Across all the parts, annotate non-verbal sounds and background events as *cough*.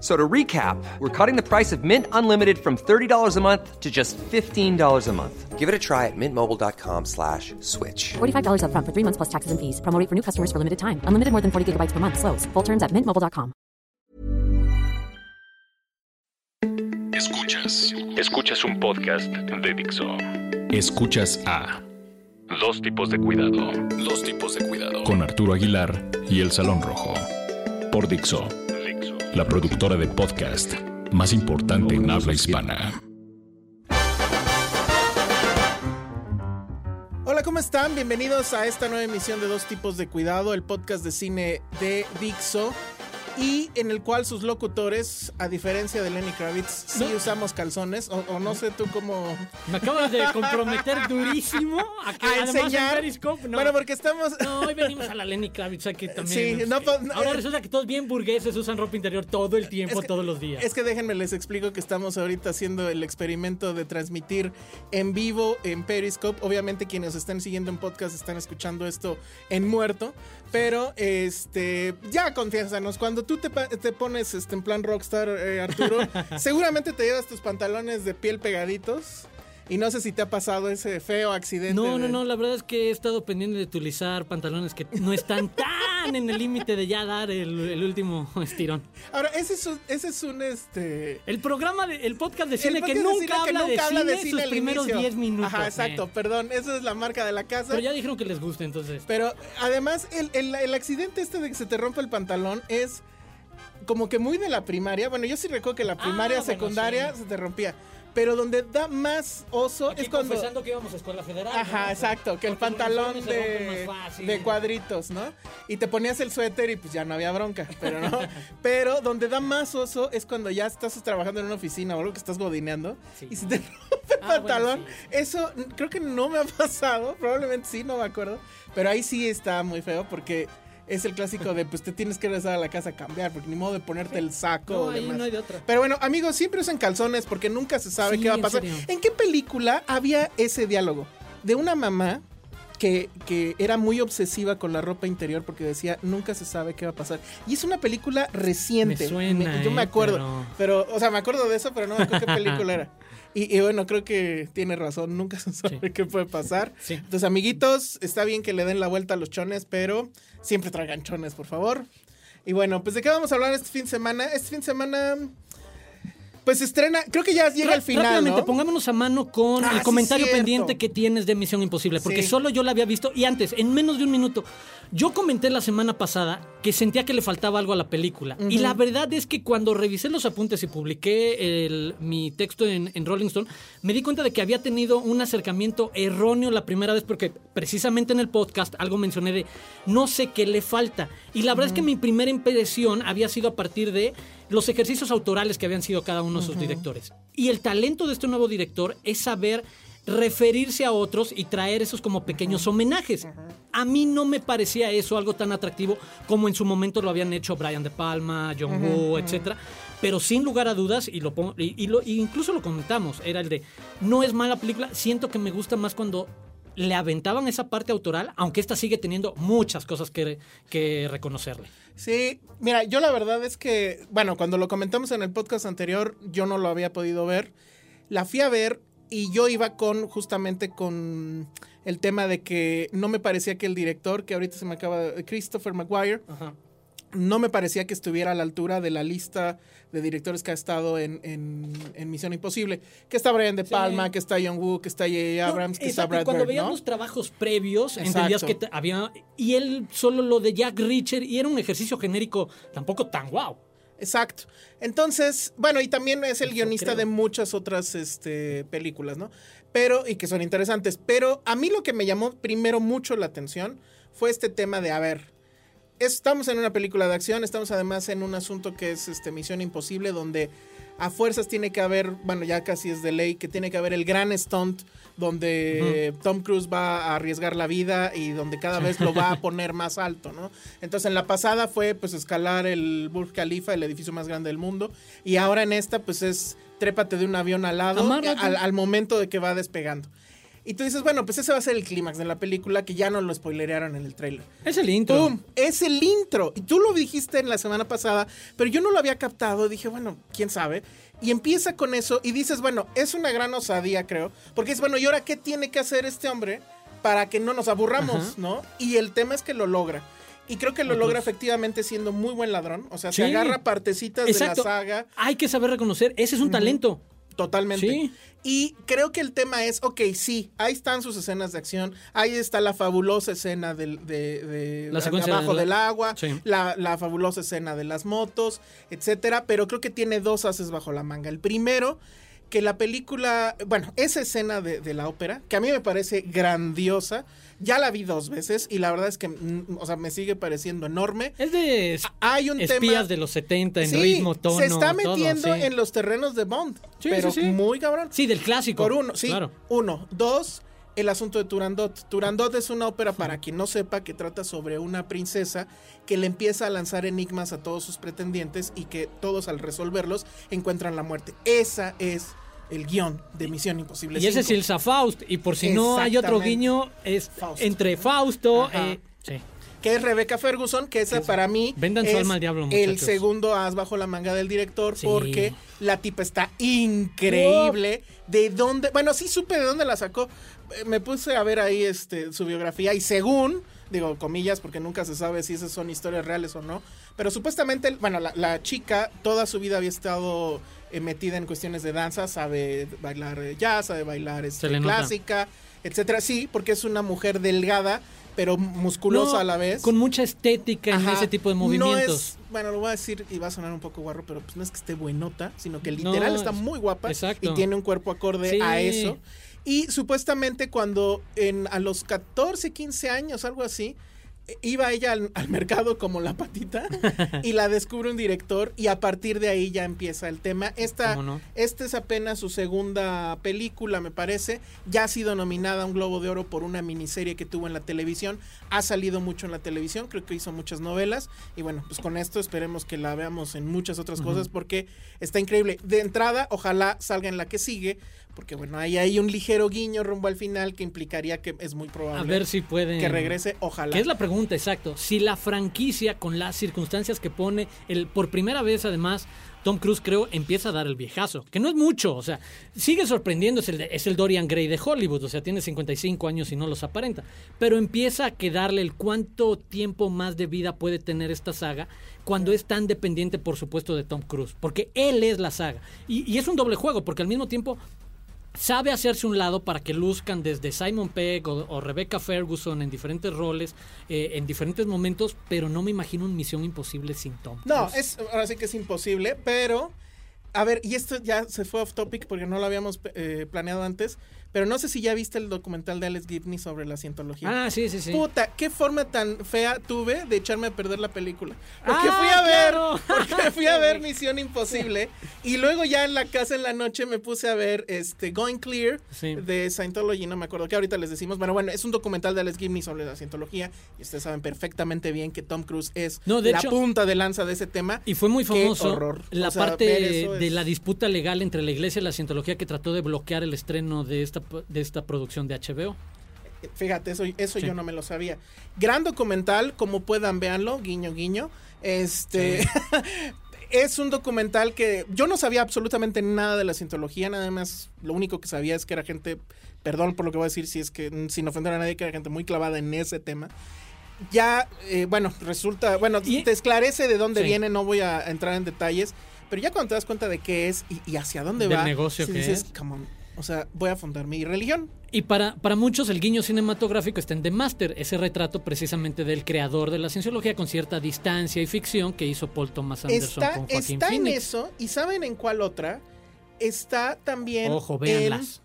F- So to recap, we're cutting the price of Mint Unlimited from $30 a month to just $15 a month. Give it a try at mintmobile.com slash switch. $45 upfront for three months plus taxes and fees. Promo for new customers for limited time. Unlimited more than 40 gigabytes per month. Slows. Full terms at mintmobile.com. Escuchas. Escuchas un podcast de Dixo. Escuchas a Dos tipos de cuidado. Dos tipos de cuidado. Con Arturo Aguilar y El Salón Rojo. Por Dixo. La productora de podcast más importante en habla hispana. Hola, ¿cómo están? Bienvenidos a esta nueva emisión de Dos Tipos de Cuidado, el podcast de cine de Dixo. Y en el cual sus locutores, a diferencia de Lenny Kravitz, sí usamos calzones. O, o no sé tú cómo. Me acabas de comprometer *laughs* durísimo a que A además enseñar. en Periscope, no. Bueno, porque estamos. No, hoy venimos a la Lenny Kravitz aquí también. Sí, no, no, Ahora eh, resulta que todos bien burgueses usan ropa interior todo el tiempo, que- todos los días. Es que déjenme les explico que estamos ahorita haciendo el experimento de transmitir en vivo en Periscope. Obviamente quienes están siguiendo en podcast están escuchando esto en muerto, pero este ya confiésanos, cuando tú te, pones este, en plan rockstar, eh, Arturo, *laughs* seguramente te llevas tus pantalones de piel pegaditos y no sé si te ha pasado ese feo accidente. No, no, no, la verdad es que he estado pendiente de utilizar pantalones que no están *laughs* tan en el límite de ya dar el, el último estirón. Ahora, ese es un, ese es un este El programa, de, el podcast de cine que podcast de nunca, cine que nunca de habla de cine sus al primeros inicio. 10 minutos. Ajá, exacto, eh. perdón, esa es la marca de la casa. Pero ya dijeron que les gusta, entonces. Pero además, el, el- el accidente este de que se te rompe el pantalón es como que muy de la primaria. Bueno, yo sí recuerdo que la primaria, Ah, bueno, secundaria sí. se te rompía. Pero donde da más oso Aquí es cuando. confesando que íbamos a escuela federal. Ajá, ¿no? exacto, que el Porque pantalón de, cuadritos, ¿no? Y te ponías el suéter y pues ya no había bronca, pero no. *laughs* pero donde da más oso es cuando ya estás trabajando en una oficina o algo que estás godineando Sí. y se te rompe el Ah, pantalón. bueno, sí. Eso creo que no me ha *laughs* pasado, probablemente sí, no me acuerdo. Pero ahí sí está muy feo porque es el clásico de pues te tienes que regresar a la casa a cambiar porque ni modo de ponerte el saco No, o demás. no hay de otra. Pero bueno, amigos, siempre usan calzones porque nunca se sabe Sí, qué va a pasar. ¿En qué película había ese diálogo? De una mamá que, que era muy obsesiva con la ropa interior porque decía, nunca se sabe qué va a pasar. Y es una película reciente. Me suena, yo me eh, acuerdo. pero- Pero... o sea, me acuerdo de eso, pero no me acuerdo qué *laughs* película era. Y, y bueno, creo que tiene razón, nunca se *laughs* sabe Sí. qué puede pasar. Sí. Entonces, amiguitos, está bien que le den la vuelta a los chones, pero siempre traigan chones, por favor. Y bueno, pues de qué vamos a hablar este fin de semana. Este fin de semana, pues estrena, creo que ya llega el final, Rápidamente, ¿no? pongámonos a mano con Ah, el comentario pendiente que tienes de Misión Imposible, porque Sí. solo yo la había visto y antes, en menos de un minuto, yo comenté la semana pasada que sentía que le faltaba algo a la película. Y la verdad es que cuando revisé los apuntes y publiqué el- mi texto en, en Rolling Stone, me di cuenta de que había tenido un acercamiento erróneo la primera vez, porque precisamente en el podcast algo mencioné de no sé qué le falta. Y la verdad es que mi primera impresión había sido a partir de los ejercicios autorales que habían sido cada uno de sus directores. Y el talento de este nuevo director es saber referirse a otros y traer esos como pequeños homenajes. A mí no me parecía eso algo tan atractivo como en su momento lo habían hecho Brian De Palma, John Woo, etcétera. Pero sin lugar a dudas, y lo pongo- y, y lo- y incluso lo comentamos, era el de no es mala película, siento que me gusta más cuando le aventaban esa parte autoral, aunque esta sigue teniendo muchas cosas que, que reconocerle. Sí, mira, yo la verdad es que, bueno, cuando lo comentamos en el podcast anterior, yo no lo había podido ver. La fui a ver y yo iba con, justamente con el tema de que no me parecía que el director, que ahorita se me acaba, de- Christopher Maguire, Ajá. No me parecía que estuviera a la altura de la lista de directores que ha estado en, en- en Misión Imposible. Que está Brian De Palma, que está John Woo, que está J.J. Abrams, No, que está Brad cuando Bird, los trabajos previos, Exacto. entendías que había. Y él solo lo de Jack Reacher, y era un ejercicio genérico tampoco tan guau. Exacto. Entonces, bueno, y también es el Eso guionista creo. de muchas otras este, películas, ¿no? Pero, y que son interesantes. Pero a mí lo que me llamó primero mucho la atención fue este tema de, a ver, estamos en una película de acción, estamos además en un asunto que es este, Misión Imposible, donde a fuerzas tiene que haber, bueno, ya casi es de ley, que tiene que haber el gran stunt donde Tom Cruise va a arriesgar la vida y donde cada vez lo va a *laughs* poner más alto, ¿no? Entonces en la pasada fue pues escalar el Burj Khalifa, el edificio más grande del mundo, y ahora en esta pues es trépate de un avión al lado al, al momento de que va despegando. Y tú dices, bueno, pues ese va a ser el clímax de la película que ya no lo spoilerearon en el tráiler. Es el intro. ¡Pum! Es el intro. Y tú lo dijiste en la semana pasada, pero yo no lo había captado. Dije, bueno, quién sabe. Y empieza con eso y dices, bueno, es una gran osadía, creo. Porque es, bueno, ¿y ahora qué tiene que hacer este hombre para que no nos aburramos, Ajá. no? Y el tema es que lo logra. Y creo que lo logra efectivamente siendo muy buen ladrón. O sea, se agarra partecitas Exacto. de la saga. Hay que saber reconocer, ese es un talento. Totalmente. Sí. Y creo que el tema es, ok, sí, ahí están sus escenas de acción, ahí está la fabulosa escena del, de, de- La de abajo de la- del agua, Sí. la, la fabulosa escena de las motos, etcétera, pero creo que tiene dos haces bajo la manga. El primero, que la película, bueno, esa escena de, de la ópera, que a mí me parece grandiosa, ya la vi dos veces y la verdad es que, mm, o sea, me sigue pareciendo enorme. Es de es- Hay un espías tema... de los 70 en Sí, ritmo, tono. se está todo, metiendo sí. en los terrenos de Bond, Sí, pero muy cabrón. Sí, del clásico. Por uno, sí. Claro. Uno. Dos, el asunto de Turandot. Turandot es una ópera, para quien no sepa, que trata sobre una princesa que le empieza a lanzar enigmas a todos sus pretendientes y que todos al resolverlos encuentran la muerte. Esa es el guion de Misión Imposible. Y ese es 5. Ilsa Faust. Y por si no hay otro guiño, es entre Fausto. Ajá. eh, sí. Que es Rebecca Ferguson, que esa para mí Vendan su es alma al diablo, el segundo as bajo la manga del director Sí. porque la tipa está increíble. ¿De dónde? Bueno, sí supe de dónde la sacó. Eh, Me puse a ver ahí este su biografía y según digo comillas porque nunca se sabe si esas son historias reales o no, pero supuestamente, bueno, la, la chica toda su vida había estado eh, metida en cuestiones de danza, sabe bailar jazz, sabe bailar este, clásica, etcétera. Sí, porque es una mujer delgada, pero musculosa No, a la vez. Con mucha estética en ese tipo de No movimientos. es- bueno, lo voy a decir y va a sonar un poco guarro, pero pues no es que esté buenota, sino que literal No, está es- muy guapa exacto. y tiene un cuerpo acorde Sí. a eso. Y supuestamente cuando en, a los 14, 15 años, algo así, iba ella al, al mercado como la patita *laughs* y la descubre un director y a partir de ahí ya empieza el tema. Esta, esta es apenas su segunda película, me parece. Ya ha sido nominada a un Globo de Oro por una miniserie que tuvo en la televisión. Ha salido mucho en la televisión, creo que hizo muchas novelas. Y bueno, pues con esto esperemos que la veamos en muchas otras cosas porque está increíble. De entrada, ojalá salga en la que sigue, porque bueno, ahí hay un ligero guiño rumbo al final que implicaría que es muy probable A ver si pueden. que regrese, ojalá. Que es la pregunta, exacto. Si la franquicia, con las circunstancias que pone, el por primera vez además, Tom Cruise creo empieza a dar el viejazo, que no es mucho, o sea, sigue sorprendiendo, es el, Dorian Gray de Hollywood, o sea, tiene 55 años y no los aparenta, pero empieza a quedarle el cuánto tiempo más de vida puede tener esta saga cuando es tan dependiente, por supuesto, de Tom Cruise, porque él es la saga. Y es un doble juego, porque al mismo tiempo sabe hacerse un lado para que luzcan desde Simon Pegg o, o Rebecca Ferguson en diferentes roles, eh, en diferentes momentos, pero no me imagino una misión imposible sin Tom. No, es, ahora sí que es imposible, pero. A ver, y esto ya se fue off topic porque no lo habíamos eh, planeado antes, pero no sé si ya viste el documental de Alex Gibney sobre la cientología. Ah, sí, sí, sí. Puta, qué forma tan fea tuve de echarme a perder la película. Porque Ah, fui a ver, claro. *laughs* porque fui a ver *laughs* Misión Imposible y luego ya en la casa en la noche me puse a ver este Going Clear Sí. de Scientology, no me acuerdo que ahorita les decimos. Bueno, bueno, es un documental de Alex Gibney sobre la cientología y ustedes saben perfectamente bien que Tom Cruise es No, de la hecho- punta de lanza de ese tema. Y fue muy Qué famoso horror. la O sea, parte de es- la disputa legal entre la iglesia y la cientología que trató de bloquear el estreno de esta, de esta producción de HBO. Fíjate, eso, eso Sí. yo no me lo sabía. Gran documental, como puedan véanlo, guiño, guiño. Este *laughs* es un documental que yo no sabía absolutamente nada de la cientología, nada más lo único que sabía es que era gente, perdón por lo que voy a decir, si es que sin ofender a nadie, que era gente muy clavada en ese tema. ya, eh, bueno, resulta, bueno, Y- te esclarece de dónde Sí. viene, no voy a entrar en detalles, pero ya cuando te das cuenta de qué es y, y hacia dónde Del va, negocio sí que dices, es. come on, o sea, voy a fundar mi religión. Y para, para muchos el guiño cinematográfico está en The Master, ese retrato precisamente del creador de la cienciología con cierta distancia y ficción que hizo Paul Thomas Anderson Está, con Joaquín está en eso, y ¿saben en cuál otra? Está también Ojo, véanlas.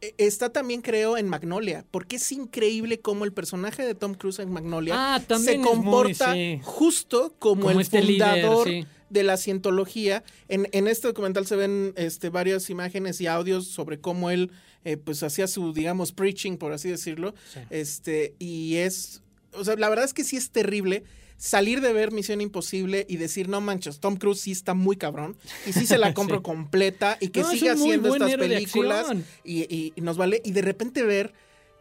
eh, Está también, creo, en Magnolia, porque es increíble cómo el personaje de Tom Cruise en Magnolia Ah, se muy, comporta sí. justo como, Como el este líder, fundador sí. De la cientología. En, en este documental se ven este, varias imágenes y audios sobre cómo él eh, pues hacía su, digamos, preaching, por así decirlo. Sí. Este, y es, o sea, la verdad es que sí es terrible salir de ver Misión Imposible y decir, no manches, Tom Cruise sí está muy cabrón y sí se la *laughs* compro Sí. completa y que No, siga haciendo estas películas y- y nos vale. Y de repente ver,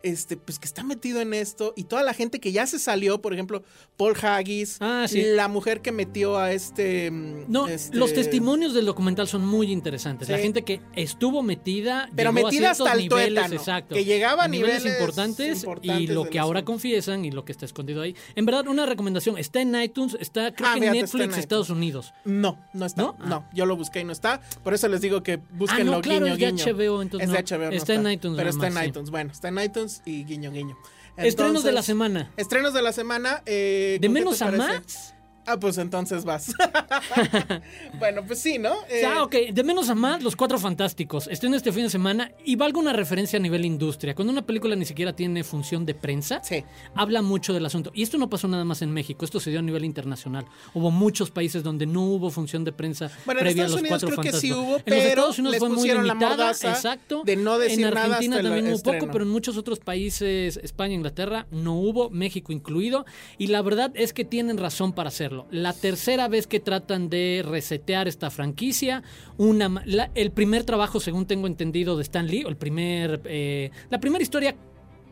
este, pues que está metido en esto y toda la gente que ya se salió, por ejemplo, Paul Haggis, Ah, sí. la mujer que metió a este. mm, No, este- los testimonios del documental son muy interesantes. La gente que estuvo metida, Pero llegó a metida hasta el niveles, tuétano, exacto, que llegaba a niveles importantes, importantes y lo que ahora asunto. confiesan y lo que está escondido ahí. En verdad, una recomendación. Está en iTunes, está creo Ah, que está en Netflix, Estados Unidos. No, no está. ¿No? ¿No? Ah. yo lo busqué y no está. Por eso les digo que búsquenlo Ah, no, claro, guiño, es de guiño. HBO, entonces es de. HBO, no Está en iTunes Pero está en sí. iTunes. Bueno, está en iTunes y guiño, guiño. Estrenos de la semana. Estrenos de la semana. eh, ¿De ¿con qué menos a parece? más? Ah, pues entonces vas. *laughs* *laughs* bueno, pues sí, ¿no? Eh, ah, ok. De menos a más, Los Cuatro Fantásticos. Estreno este fin de semana y valga una referencia a nivel industria. Cuando una película ni siquiera tiene función de prensa, Sí. habla mucho del asunto. Y esto no pasó nada más en México, esto se dio a nivel internacional. Hubo muchos países donde no hubo función de prensa Bueno, en previa a Los Unidos Cuatro creo que sí Fantásticos. hubo, en pero los Estados Unidos les fue muy limitada, exacto. de no decir en Argentina también hubo poco, pero en muchos otros países, España, Inglaterra, no hubo, México incluido. Y la verdad es que tienen razón para hacerlo. La tercera vez que tratan de resetear esta franquicia, una, el primer trabajo, según tengo entendido, de Stan Lee, el primer, eh, la primera historia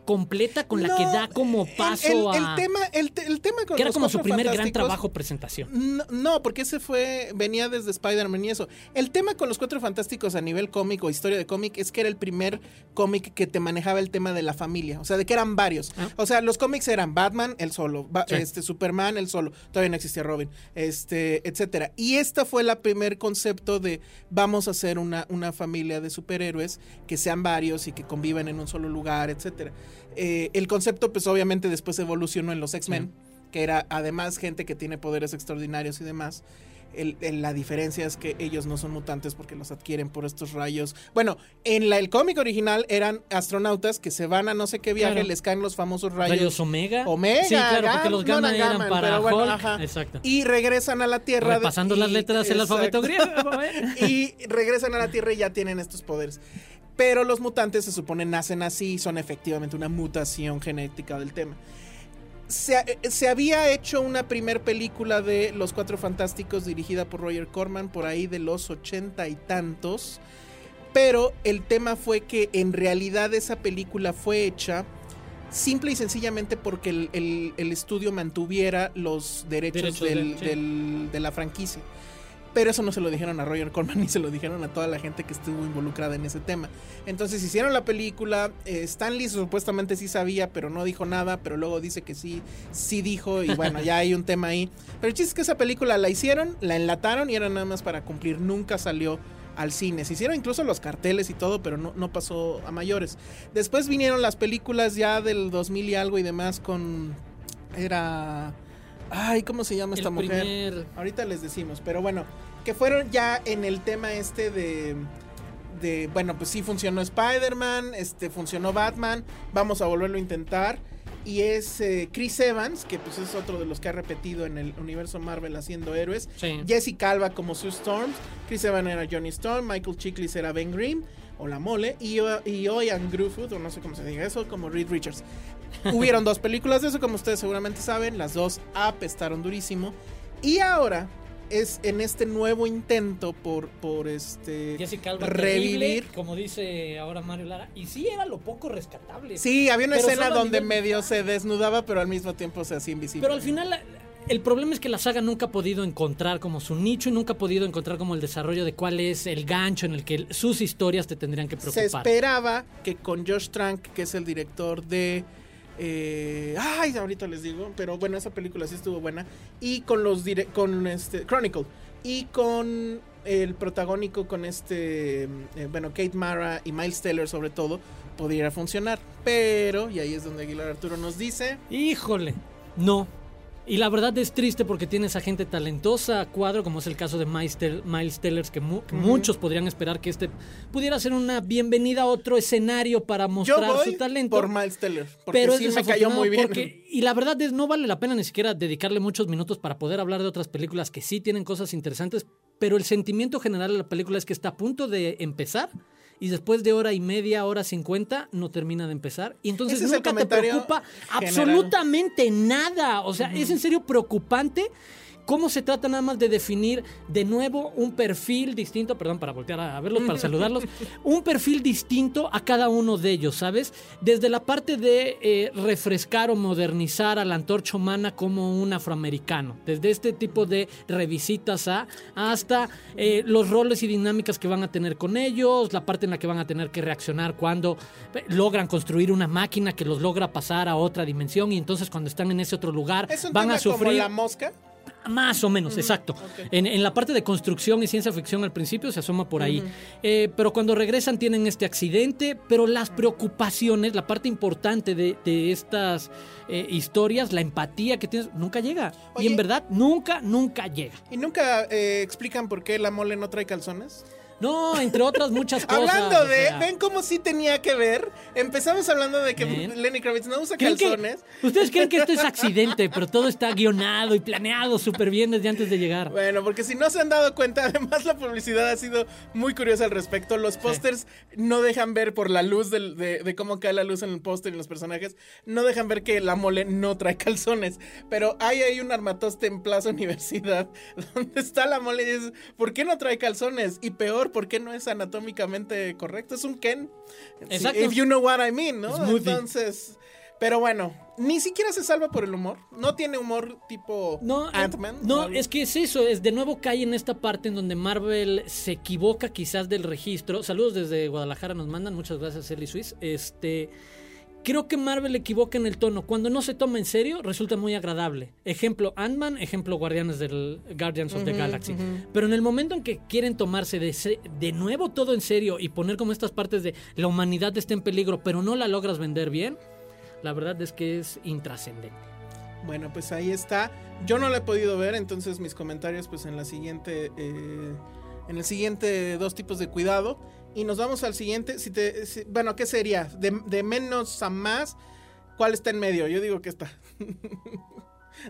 completa con la que da como paso el, el a... tema, el, el tema con que era los como su primer gran trabajo presentación. No, no, porque ese fue, venía desde Spider-Man y eso. El tema con los Cuatro Fantásticos a nivel cómic o historia de cómic es que era el primer cómic que te manejaba el tema de la familia. O sea, de que eran varios. Ah. O sea, los cómics eran Batman, el solo, Ba- Sí. este, Superman, el solo. Todavía no existía Robin, este, etcétera. Y esta fue la primer concepto de vamos a hacer una, una familia de superhéroes que sean varios y que convivan en un solo lugar, etcétera. Eh, el concepto, pues obviamente después evolucionó en los X-Men que era además gente que tiene poderes extraordinarios y demás. El- el- la diferencia es que ellos no son mutantes porque los adquieren por estos rayos. Bueno, en la, el cómic original eran astronautas que se van a no sé qué viaje, Claro. les caen los famosos rayos. Rayos Omega. Omega, Sí, claro, porque los gamma eran para pero bueno, Hulk. ajá. Exacto. Y regresan a la Tierra. y- las letras del alfabeto griego. ¿eh? *laughs* y regresan a la Tierra y ya tienen estos poderes. Pero los mutantes se supone nacen así y son efectivamente una mutación genética del tema. Se, eh, se había hecho una primer película de Los Cuatro Fantásticos dirigida por Roger Corman por ahí de los ochenta y tantos. Pero el tema fue que en realidad esa película fue hecha simple y sencillamente porque el, el- el estudio mantuviera los derechos, Derechos del- de- sí. del- de la franquicia. Pero eso no se lo dijeron a Roger Corman *laughs* ni se lo dijeron a toda la gente que estuvo involucrada en ese tema. Entonces hicieron la película. eh, Stanley supuestamente sí sabía, pero no dijo nada. Pero luego dice que sí, sí dijo. Y bueno, ya hay un *laughs* tema ahí. Pero el chiste es que esa película la hicieron, la enlataron y era nada más para cumplir. Nunca salió al cine. Se hicieron incluso los carteles y todo, pero no, no pasó a mayores. Después vinieron las películas ya del 2000 y algo y demás con... Era... Ay, ¿cómo se llama esta El mujer? primer- Ahorita les decimos, pero bueno, que fueron ya en el tema este de de bueno, pues sí funcionó Spider-Man, este funcionó Batman, vamos a volverlo a intentar y es eh, Chris Evans, que pues es otro de los que ha repetido en el universo Marvel haciendo héroes. Sí. Jessica Alba como Sue Storm, Chris Evans era Johnny Storm, Michael Chiklis era Ben Grimm o la mole y, y Ian Grufford, o no sé cómo se diga eso, como Reed Richards. Hubieron dos películas de eso, como ustedes seguramente saben, las dos apestaron durísimo. Y ahora es en este nuevo intento por, por este Jessica Alba revivir. terrible, como dice ahora Mario Lara. Y sí era lo poco rescatable. Sí, había una escena donde medio se desnudaba, pero al mismo tiempo se hacía invisible. Pero al final el problema es que la saga nunca ha podido encontrar como su nicho y nunca ha podido encontrar como el desarrollo de cuál es el gancho en el que sus historias te tendrían que se preocupar. esperaba que con Josh Trank, que es el director de eh, ay, ahorita les digo, pero bueno, esa película sí estuvo buena. Y con los dire con este Chronicle. Y con el protagónico, con este, eh, bueno, Kate Mara y Miles Teller sobre todo, pudiera funcionar. Pero, y ahí es donde Aguilar Arturo nos dice... Híjole, no. Y la verdad es triste porque tienes a gente talentosa a cuadro, como es el caso de Miles, Tel- Miles Tellers, que, mu- que muchos podrían esperar que este pudiera ser una bienvenida a otro escenario para Yo mostrar voy su talento. por Miles Teller, porque pero sí me cayó muy bien. porque- y la verdad es no vale la pena ni siquiera dedicarle muchos minutos para poder hablar de otras películas que sí tienen cosas interesantes, pero el sentimiento general de la película es que está a punto de empezar y después de hora y media, hora cincuenta, no termina de empezar. Y entonces nunca te preocupa general. absolutamente nada. O sea, es en serio preocupante. ¿Cómo se trata nada más de definir de nuevo un perfil distinto? Perdón, para voltear a verlos, para saludarlos. *laughs* Un perfil distinto a cada uno de ellos, ¿sabes? Desde la parte de eh, refrescar o modernizar a la antorcha humana como un afroamericano. Desde este tipo de revisitas a hasta eh, los roles y dinámicas que van a tener con ellos, la parte en la que van a tener que reaccionar cuando eh, logran construir una máquina que los logra pasar a otra dimensión y entonces cuando están en ese otro lugar es un van tema a sufrir como la mosca. Más o menos, exacto. En, en la parte de construcción y ciencia ficción al principio se asoma por ahí. Eh, pero cuando regresan tienen este accidente, pero las preocupaciones, la parte importante de, de estas eh, historias, la empatía que tienes, nunca llega. y en verdad, nunca, nunca llega. ¿Y nunca eh, explican por qué la mole no trae calzones? No, entre otras muchas *laughs* cosas. Hablando o de, sea. ven cómo sí tenía que ver. Empezamos hablando de que ¿Ven? Lenny Kravitz no usa ¿Creen que- calzones. Ustedes creen que esto es *laughs* accidente, pero todo está guionado y planeado súper bien desde antes de llegar. Bueno, porque si no se han dado cuenta, *laughs* además la publicidad ha sido muy curiosa al respecto. Los pósters no dejan ver por la luz de, de cómo cae la luz en el póster y en los personajes, no dejan ver que la mole no trae calzones. Pero hay ahí un armatoste en Plaza Universidad donde está la mole y dices, ¿por qué no trae calzones? Y peor, ¿por qué no es anatómicamente correcto? Es un Ken. Exacto. If you know what I mean, ¿no? Smoothie. Entonces... Pero bueno, ni siquiera se salva por el humor. No tiene humor tipo No, eh, Ant-Man. no, es que es eso, es de nuevo cae en esta parte en donde Marvel se equivoca quizás del registro. Saludos desde Guadalajara nos mandan, muchas gracias Eli Swiss. Este creo que Marvel equivoca en el tono. Cuando no se toma en serio, resulta muy agradable. Ejemplo Ant-Man, ejemplo Guardianes del Guardians of the Galaxy. Pero en el momento en que quieren tomarse de, nuevo todo en serio y poner como estas partes de la humanidad está en peligro, pero no la logras vender bien, la verdad es que es intrascendente. Bueno, pues ahí está. Yo no la he podido ver, entonces mis comentarios, pues en la siguiente, eh, en el siguiente dos tipos de cuidado. Y nos vamos al siguiente. Si te, si- bueno, ¿qué sería? De, de menos a más. ¿Cuál está en medio? Yo digo que está. *laughs*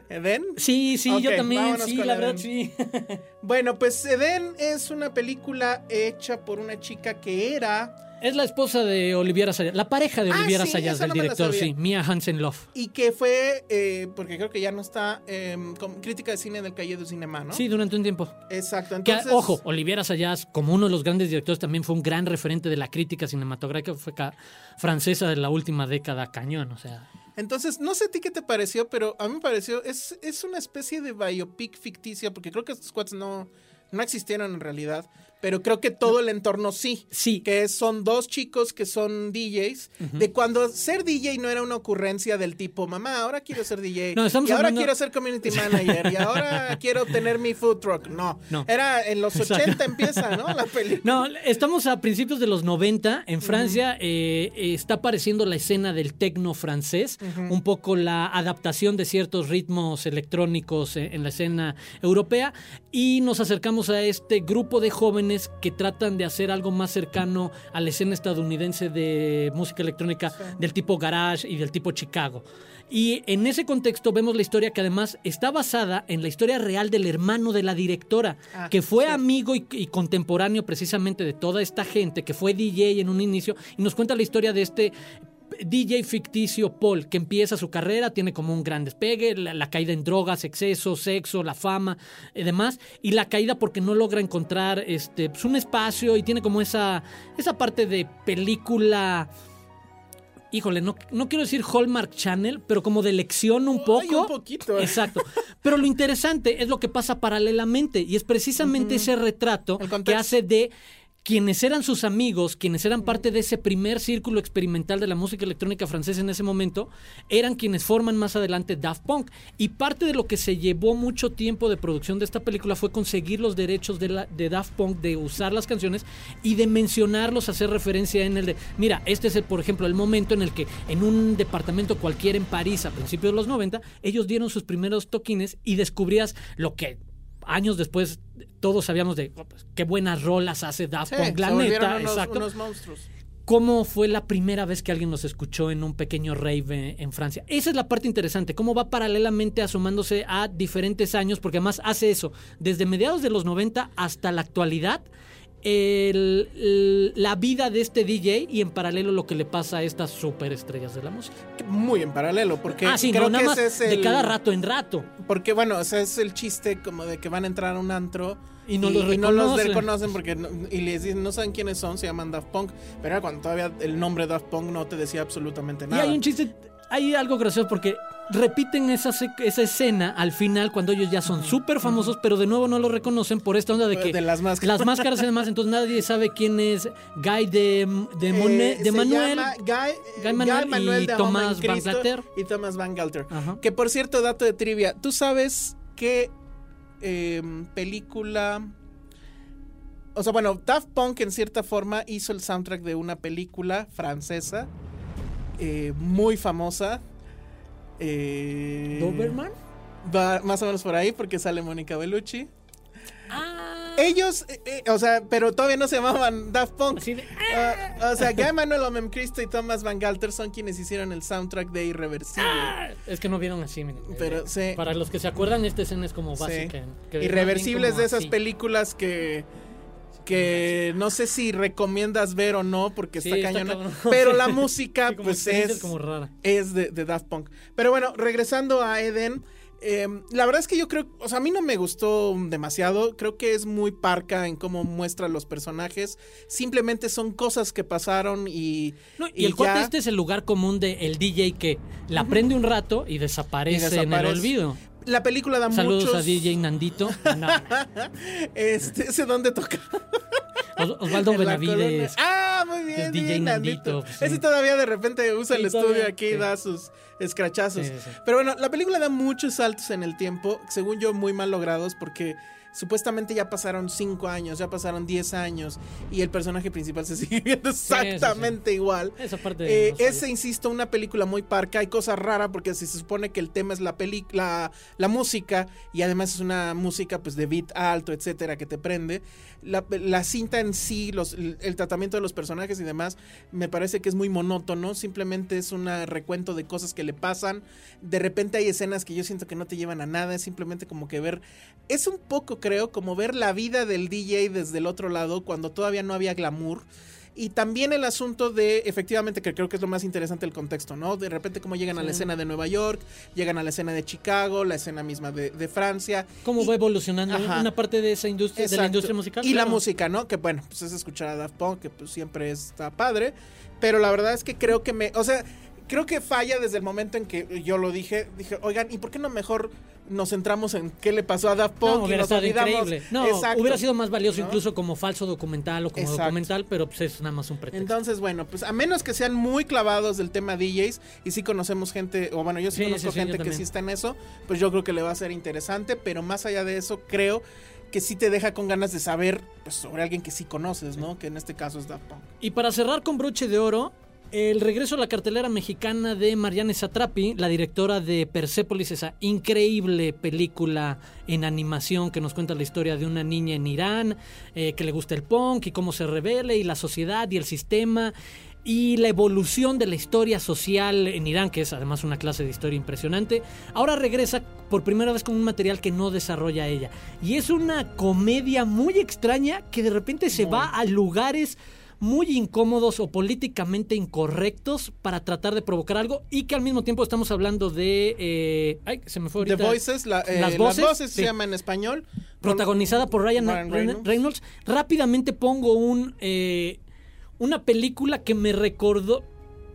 ¿Eden? Sí, sí, yo también, sí, la Eden. verdad, sí. *laughs* Bueno, pues Eden es una película hecha por una chica que era Es la esposa de Oliviera Sayas, la pareja de Ah, Oliviera sí, Sayas, del no director, sí, Mia Hansen Love. y que fue, eh, porque creo que ya no está, eh, crítica de cine del Calle du Cinema, ¿no? Sí, durante un tiempo. Exacto. Que, Entonces, ojo, Oliviera Sayas, como uno de los grandes directores, también fue un gran referente de la crítica cinematográfica francesa de la última década, cañón, o sea. Entonces, no sé a ti qué te pareció, pero a mí me pareció, es, es una especie de biopic ficticia, porque creo que estos cuates no, no existieron en realidad, pero creo que todo el entorno sí. Sí. Que son dos chicos que son DJs, de cuando ser DJ no era una ocurrencia del tipo, mamá, ahora quiero ser DJ, No, y ahora hablando- quiero ser community manager, y ahora *laughs* quiero tener mi food truck. No, No. era en los 80 empieza, ¿no? La *laughs* película. No, estamos a principios de los 90. En Francia eh, eh, está apareciendo la escena del tecno francés, un poco la adaptación de ciertos ritmos electrónicos eh, en la escena europea. Y nos acercamos a este grupo de jóvenes que tratan de hacer algo más cercano a la escena estadounidense de música electrónica del tipo garage y del tipo Chicago. Y en ese contexto vemos la historia que además está basada en la historia real del hermano de la directora, Ah, que fue sí. amigo y, y contemporáneo precisamente de toda esta gente, que fue DJ en un inicio, y nos cuenta la historia de este DJ ficticio Paul, que empieza su carrera, tiene como un gran despegue, la, la caída en drogas, exceso, sexo, la fama y demás, y la caída porque no logra encontrar este, pues, un espacio y tiene como esa, esa parte de película híjole, no, no quiero decir Hallmark Channel, pero como de lección un poco. Ay, un poquito. *laughs* Exacto. Pero lo interesante es lo que pasa paralelamente y es precisamente ese retrato que hace de quienes eran sus amigos, quienes eran parte de ese primer círculo experimental de la música electrónica francesa en ese momento, eran quienes forman más adelante Daft Punk. Y parte de lo que se llevó mucho tiempo de producción de esta película fue conseguir los derechos de, la, de Daft Punk, de usar las canciones y de mencionarlos, hacer referencia en el de, mira, este es, el, por ejemplo, el momento en el que en un departamento cualquiera en París a principios de los 90, ellos dieron sus primeros toquines y descubrías lo que años después todos sabíamos de oh, pues, qué buenas rolas hace Daft Sí, Punk, la neta, unos, exacto. unos monstruos. ¿Cómo fue la primera vez que alguien nos escuchó en un pequeño rave en Francia? Esa es la parte interesante, cómo va paralelamente asomándose a diferentes años, porque además hace eso, desde mediados de los 90 hasta la actualidad, el- el- la vida de este DJ y en paralelo lo que le pasa a estas superestrellas de la música. Muy en paralelo, porque ah, sí, creo no, nada que más ese es de cada rato en rato. Porque bueno, ese es el chiste como de que van a entrar a un antro Y no los los reconocen. reconocen porque no- y les dicen no saben quiénes son, se llaman Daft Punk, pero era cuando todavía el nombre Daft Punk no te decía absolutamente Y nada. hay un chiste, hay algo gracioso porque repiten esa, esa escena al final cuando ellos ya son súper famosos, pero de nuevo no lo reconocen por esta onda de que De las *laughs* máscaras. las máscaras y demás, entonces nadie sabe quién es Guy de, de, Monet- Eh, de se Manuel. llama Guy, Guy Manuel y de Home Tomás and Cristo Van Galter. Y Thomas Van Galter. Que por cierto, dato de trivia, ¿tú sabes qué eh, película... O sea, bueno, Daft Punk en cierta forma hizo el soundtrack de una película francesa eh, muy famosa. Eh, ¿Doberman? va más o menos por ahí porque sale Mónica Bellucci. Ellos, eh, eh, o sea, pero todavía no se llamaban Daft Punk. de- Ah, o sea, Guy Manuel Omem Cristo y Thomas Van Galter son quienes hicieron el soundtrack de Irreversible. ah, es que no vieron así, miren. Pero Eh, sí. Para los que se acuerdan, esta escena es como Sí. básica. que- Irreversible es de esas así. películas que que no sé si recomiendas ver o no porque Sí, está cañona, pero la *laughs* música Sí, pues es como rara. es de, de Daft Punk. Pero bueno, regresando a Eden, eh, la verdad es que yo creo, o sea, a mí no me gustó demasiado, creo que es muy parca en cómo muestra los personajes, simplemente son cosas que pasaron y... No, y, el ya- cuate este es el lugar común del DJ que la prende un rato y desaparece, Y desaparece. en el olvido. La película da Saludos muchos... a DJ Nandito. *laughs* No, Este, ¿ese dónde toca? Os- Osvaldo En Benavides. Ah, muy bien. Es DJ Nandito, pues, sí. Ese todavía de repente usa Sí, el todavía, estudio aquí y sí. da sus escrachazos. Sí, sí, sí. Pero bueno, la película da muchos saltos en el tiempo, según yo muy mal logrados, porque supuestamente ya pasaron 5 años, ya pasaron 10 años, y el personaje principal se *laughs* sigue viendo sí, sí. exactamente igual. Esa parte Eh, no es, insisto, una película muy parca. Hay cosas raras porque si se supone que el tema es la peli la, la música y además es una música pues de beat alto, etcétera, que te prende. La, la cinta en sí, los, el tratamiento de los personajes y demás, me parece que es muy monótono. Simplemente es un recuento de cosas que le pasan. De repente hay escenas que yo siento que no te llevan a nada. Es simplemente como que ver. Es un poco, creo, como ver la vida del DJ desde el otro lado cuando todavía no había glamour. Y también el asunto de, efectivamente, que creo que es lo más interesante el contexto, ¿no? De repente cómo llegan a la escena de Nueva York, llegan a la escena de Chicago, la escena misma de, de Francia. ¿Cómo Y- va evolucionando Ajá. una parte de esa industria, de la industria musical? Y la música, ¿no? Que bueno, pues es escuchar a Daft Punk, que pues siempre está padre. Pero la verdad es que creo que me. O sea, creo que falla desde el momento en que yo lo dije. Dije, oigan, ¿y por qué no mejor nos centramos en qué le pasó a Daft Punk? No, y hubiera nos estado olvidamos? increíble. No, Exacto. hubiera sido más valioso ¿No? incluso como falso documental o como Exacto. documental, pero pues es nada más un pretexto. Entonces, bueno, pues a menos que sean muy clavados del tema DJs y sí conocemos gente, o bueno, yo sí, Sí, conozco sí, gente que también. sí está en eso, pues yo creo que le va a ser interesante, pero más allá de eso, creo que sí te deja con ganas de saber pues, sobre alguien que sí conoces, ¿no? Que en este caso es Daft Punk. Y para cerrar con broche de oro, el regreso a la cartelera mexicana de Marianne Satrapi, la directora de Persepolis, esa increíble película en animación que nos cuenta la historia de una niña en Irán, eh, que le gusta el punk y cómo se revela y la sociedad y el sistema y la evolución de la historia social en Irán, que es además una clase de historia impresionante. Ahora regresa por primera vez con un material que no desarrolla ella. Y es una comedia muy extraña que de repente se va a lugares muy incómodos o políticamente incorrectos para tratar de provocar algo y que al mismo tiempo estamos hablando de... eh, ay, se me fue ahorita. The Voices, la- eh, Las las voces, voces, sí. se llama en español. protagonizada por Ryan, Ryan Reynolds. Reynolds. Rápidamente pongo un eh, una película que me recordó.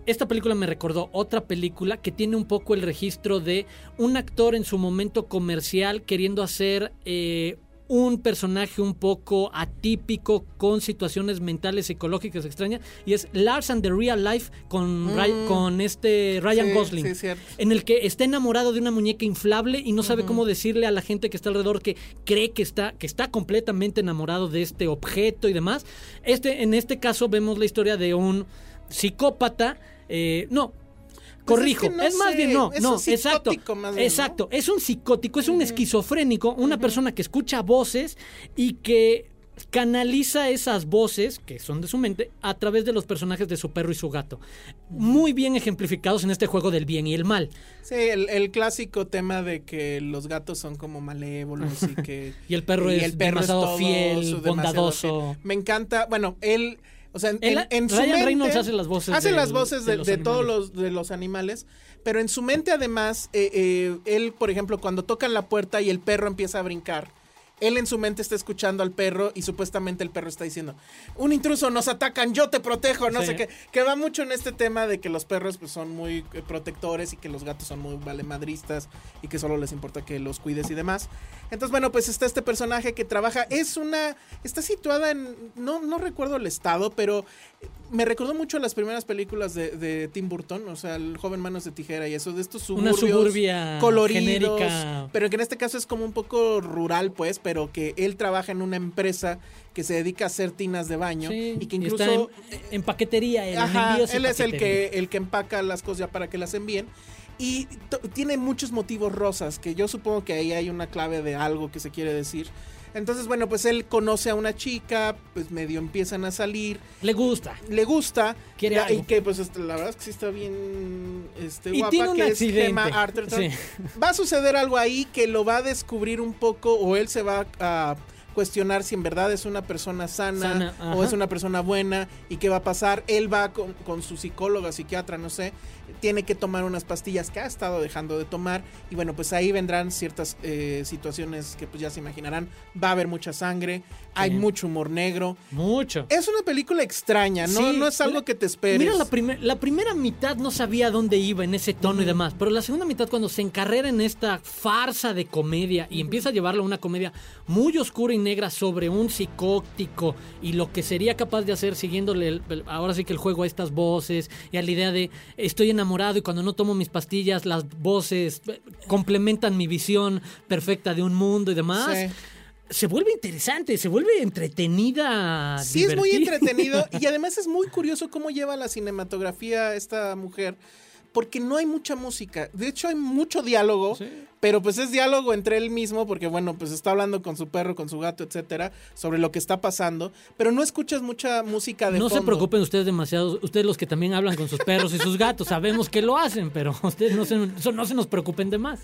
Esta película me recordó otra película que tiene un poco el registro de un actor en su momento comercial queriendo hacer eh, un personaje un poco atípico con situaciones mentales psicológicas extrañas y es Lars and the Real Life con, Ry- con este Ryan Mm. Sí, Gosling sí, en el que está enamorado de una muñeca inflable y no sabe cómo decirle a la gente que está alrededor que cree que está que está completamente enamorado de este objeto y demás. Este en este caso vemos la historia de un psicópata eh, no Corrijo, Pues es es, que no más sé, bien no, es no, un exacto. psicótico más bien, ¿no? exacto, es un psicótico, es un esquizofrénico, una persona que escucha voces y que canaliza esas voces, que son de su mente, a través de los personajes de su perro y su gato. Muy bien ejemplificados en este juego del bien y el mal. Sí, el, el clásico tema de que los gatos son como malévolos y *laughs* que... Y el perro es demasiado fiel, su- bondadoso. fiel. Me encanta, bueno, él... O sea, en, Él- en- en su Ryan mente... Reynolds hace las voces Hace del- las voces de de, los de todos los, de los animales, pero en su mente además, eh, eh, él, por ejemplo, cuando tocan la puerta y el perro empieza a brincar, él en su mente está escuchando al perro y supuestamente el perro está diciendo, un intruso, nos atacan, yo te protejo, no Sí. sé qué, que va mucho en este tema de que los perros pues, son muy eh, protectores y que los gatos son muy valemadristas y que solo les importa que los cuides y demás. Entonces, bueno, pues está este personaje que trabaja, es una, está situada en, no, no recuerdo el estado, pero me recordó mucho a las primeras películas de, de Tim Burton, o sea, el joven manos de tijera y eso, de estos Una suburbios suburbia coloridos, genérica. pero que en este caso es como un poco rural, pues, pero que él trabaja en una empresa que se dedica a hacer tinas de baño Sí, y que incluso está en, en paquetería, en Ajá, envíos y él es el que, el que empaca las cosas ya para que las envíen. Y tiene muchos motivos rosas, que yo supongo que ahí hay una clave de algo que se quiere decir. Entonces, bueno, pues él conoce a una chica, pues medio empiezan a salir, Le gusta. le gusta, Quiere ya- y que pues este, la verdad es que sí está bien este, Y guapa, tiene un que accidente. es Gemma Arterton. Sí. Va a suceder algo ahí que lo va a descubrir un poco, o él se va a cuestionar si en verdad es una persona sana, Sana, o es una persona buena y qué va a pasar. Él va con, con su psicóloga, psiquiatra, no sé, tiene que tomar unas pastillas que ha estado dejando de tomar y bueno, pues ahí vendrán ciertas eh, situaciones que pues ya se imaginarán. Va a haber mucha sangre, hay mucho humor negro. Mucho. Es una película extraña, no, Sí, no es algo que te esperes. Mira, la, primer- la primera mitad no sabía dónde iba en ese tono y demás, pero la segunda mitad cuando se encarrera en esta farsa de comedia y empieza a llevarlo a una comedia muy oscura y negra sobre un psicótico y lo que sería capaz de hacer siguiéndole el- el- ahora sí que el juego a estas voces y a la idea de estoy enamorado y cuando no tomo mis pastillas las voces eh, complementan mi visión perfecta de un mundo y demás. Sí. Se vuelve interesante, se vuelve entretenida. Sí, es muy entretenido *laughs* y además es muy curioso cómo lleva la cinematografía esta mujer. Porque no hay mucha música. De hecho, hay mucho diálogo. Pero pues es diálogo entre él mismo. Porque bueno, pues está hablando con su perro, con su gato, etcétera. Sobre lo que está pasando. Pero no escuchas mucha música de No se preocupen ustedes demasiado, ustedes los que también hablan con sus perros y sus gatos, sabemos que lo hacen, pero *laughs* ustedes no se, no se nos preocupen de más.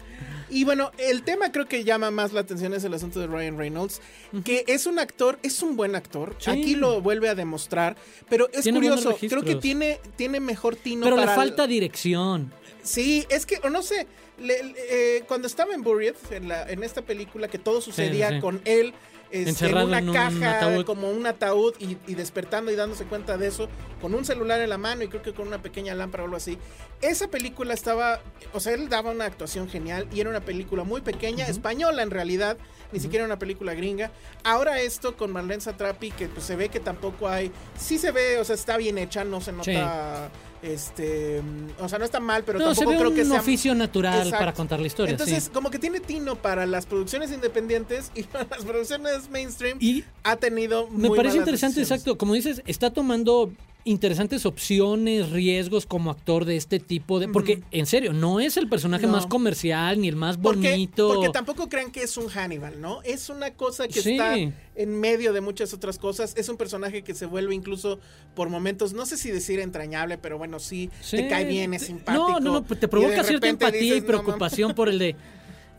Y bueno, el tema creo que llama más la atención es el asunto de Ryan Reynolds, que es un actor, es un buen actor, Sí. aquí lo vuelve a demostrar, pero es Tiene curioso, creo que tiene, tiene mejor tino Pero le para- falta dirección. Sí, es que, o no sé, le- le- eh, cuando estaba en Buried, en, la, en esta película, que todo sucedía sí. con él este, Encerrado en una en un caja, ataúd. como un ataúd, y, y despertando y dándose cuenta de eso, con un celular en la mano y creo que con una pequeña lámpara o algo así. Esa película estaba, o sea, él daba una actuación genial y era una película muy pequeña, española en realidad, ni siquiera una película gringa. Ahora esto con Marlene Satrapi, que pues se ve que tampoco hay, sí se ve, o sea, está bien hecha, no se nota... Este, mm, o sea, no está mal, pero No, se tampoco ve creo un que sea oficio natural Exacto. para contar la historia. entonces, sí. como que tiene tino para las producciones independientes y *laughs* para las producciones mainstream. Y ha tenido Me muy parece interesante, decisiones. exacto. Como dices, está tomando interesantes opciones, riesgos como actor de este tipo de. Porque, en serio, no es el personaje No. más comercial ni el más bonito. porque tampoco crean que es un Hannibal, ¿no? Es una cosa que Sí. está en medio de muchas otras cosas. Es un personaje que se vuelve incluso por momentos, no sé si decir entrañable, pero bueno, sí, Sí, te cae bien, es simpático. No, no, no, te provoca cierta empatía dices, y "No, preocupación por el de.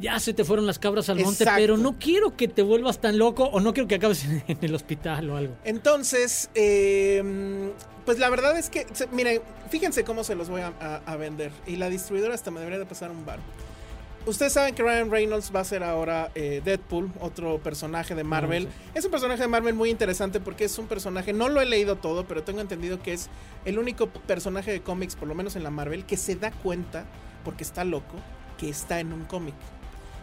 Ya se te fueron las cabras al monte, Exacto. pero no quiero que te vuelvas tan loco o no quiero que acabes *laughs* en, el hospital o algo. Entonces, eh, pues la verdad es que, miren, fíjense cómo se los voy a, a- a vender. Y la distribuidora hasta me debería de pasar un bar. Ustedes saben que Ryan Reynolds va a ser ahora eh, Deadpool, otro personaje de Marvel. Es un personaje de Marvel muy interesante porque es un personaje, no lo he leído todo, pero tengo entendido que es el único personaje de cómics, por lo menos en la Marvel, que se da cuenta, porque está loco, que está en un cómic.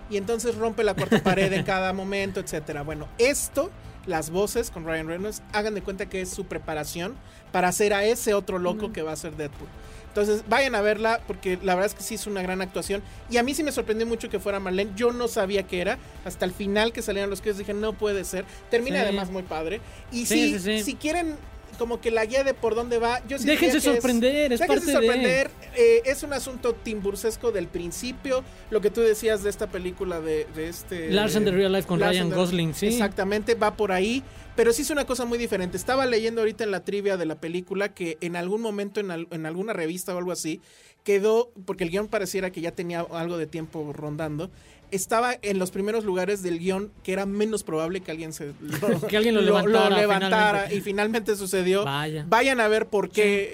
Y entonces rompe la cuarta pared en cada momento, etcétera. Bueno, esto, las voces con Ryan Reynolds, hagan de cuenta que es su preparación para hacer a ese otro loco que va a ser Deadpool. Entonces, vayan a verla porque la verdad es que sí es una gran actuación. Y a mí sí me sorprendió mucho que fuera Marlene. Yo no sabía que era. Hasta el final que salieron los que dije, no puede ser. Termina Sí. además muy padre. Y sí. si quieren como que la guía de por dónde va, yo sí Déjense sorprender, es déjense parte de- sorprender. Eh, es un asunto timbursesco del principio. Lo que tú decías de esta película de, de este... Lars and the Real Life con Lars Ryan Gosling, sí. Exactamente, va por ahí. Pero sí es una cosa muy diferente. Estaba leyendo ahorita en la trivia de la película que en algún momento, en, al- en alguna revista o algo así, quedó, porque el guion pareciera que ya tenía algo de tiempo rondando, estaba en los primeros lugares del guion que era menos probable que alguien se lo, *laughs* Que alguien lo levantara, levantara, finalmente. y finalmente sucedió. Vaya. Vayan a ver por qué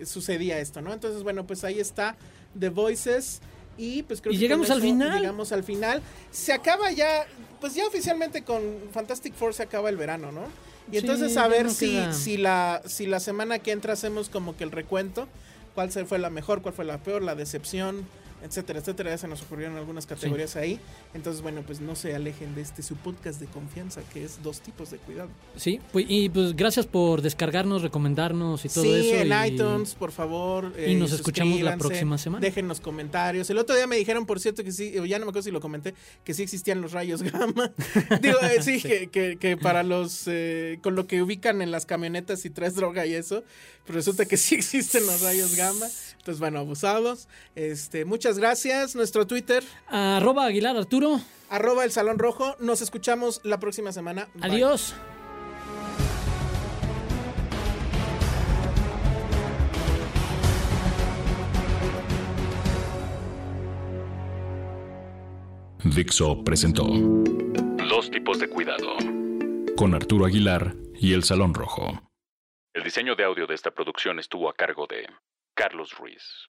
eh, sucedía esto, ¿no? Entonces, bueno, pues ahí está The Voices. Y pues creo Y que llegamos al final. Llegamos al final. Se acaba ya, pues ya oficialmente con Fantastic Four se acaba el verano, ¿no? Y Sí, entonces a ver no si, queda. si, la, si la semana que entra hacemos como que el recuento, cuál se fue la mejor, cuál fue la peor, la decepción, etcétera, etcétera. Ya se nos ocurrieron algunas categorías ahí. Entonces, bueno, pues no se alejen de este su podcast de confianza, que es dos tipos de cuidado. Sí, pues, y pues gracias por descargarnos, recomendarnos y todo sí, eso. en y- iTunes, por favor. eh, y nos escuchamos la próxima semana. Déjennos comentarios. El otro día me dijeron, por cierto, que sí, ya no me acuerdo si lo comenté, que sí existían los rayos *laughs* gamma. *laughs* Digo, eh, sí, Que, que- que para los. eh, con lo que ubican en las camionetas y traes droga y eso, pues resulta que sí existen los rayos gamma. Entonces, bueno, abusados. Este, muchas gracias. Nuestro Twitter, Arroba Aguilar Arturo. arroba el Salón Rojo. Nos escuchamos la próxima semana. Bye. Adiós. Dixo presentó Dos tipos de cuidado con Arturo Aguilar y El Salón Rojo. El diseño de audio de esta producción estuvo a cargo de Carlos Ruiz.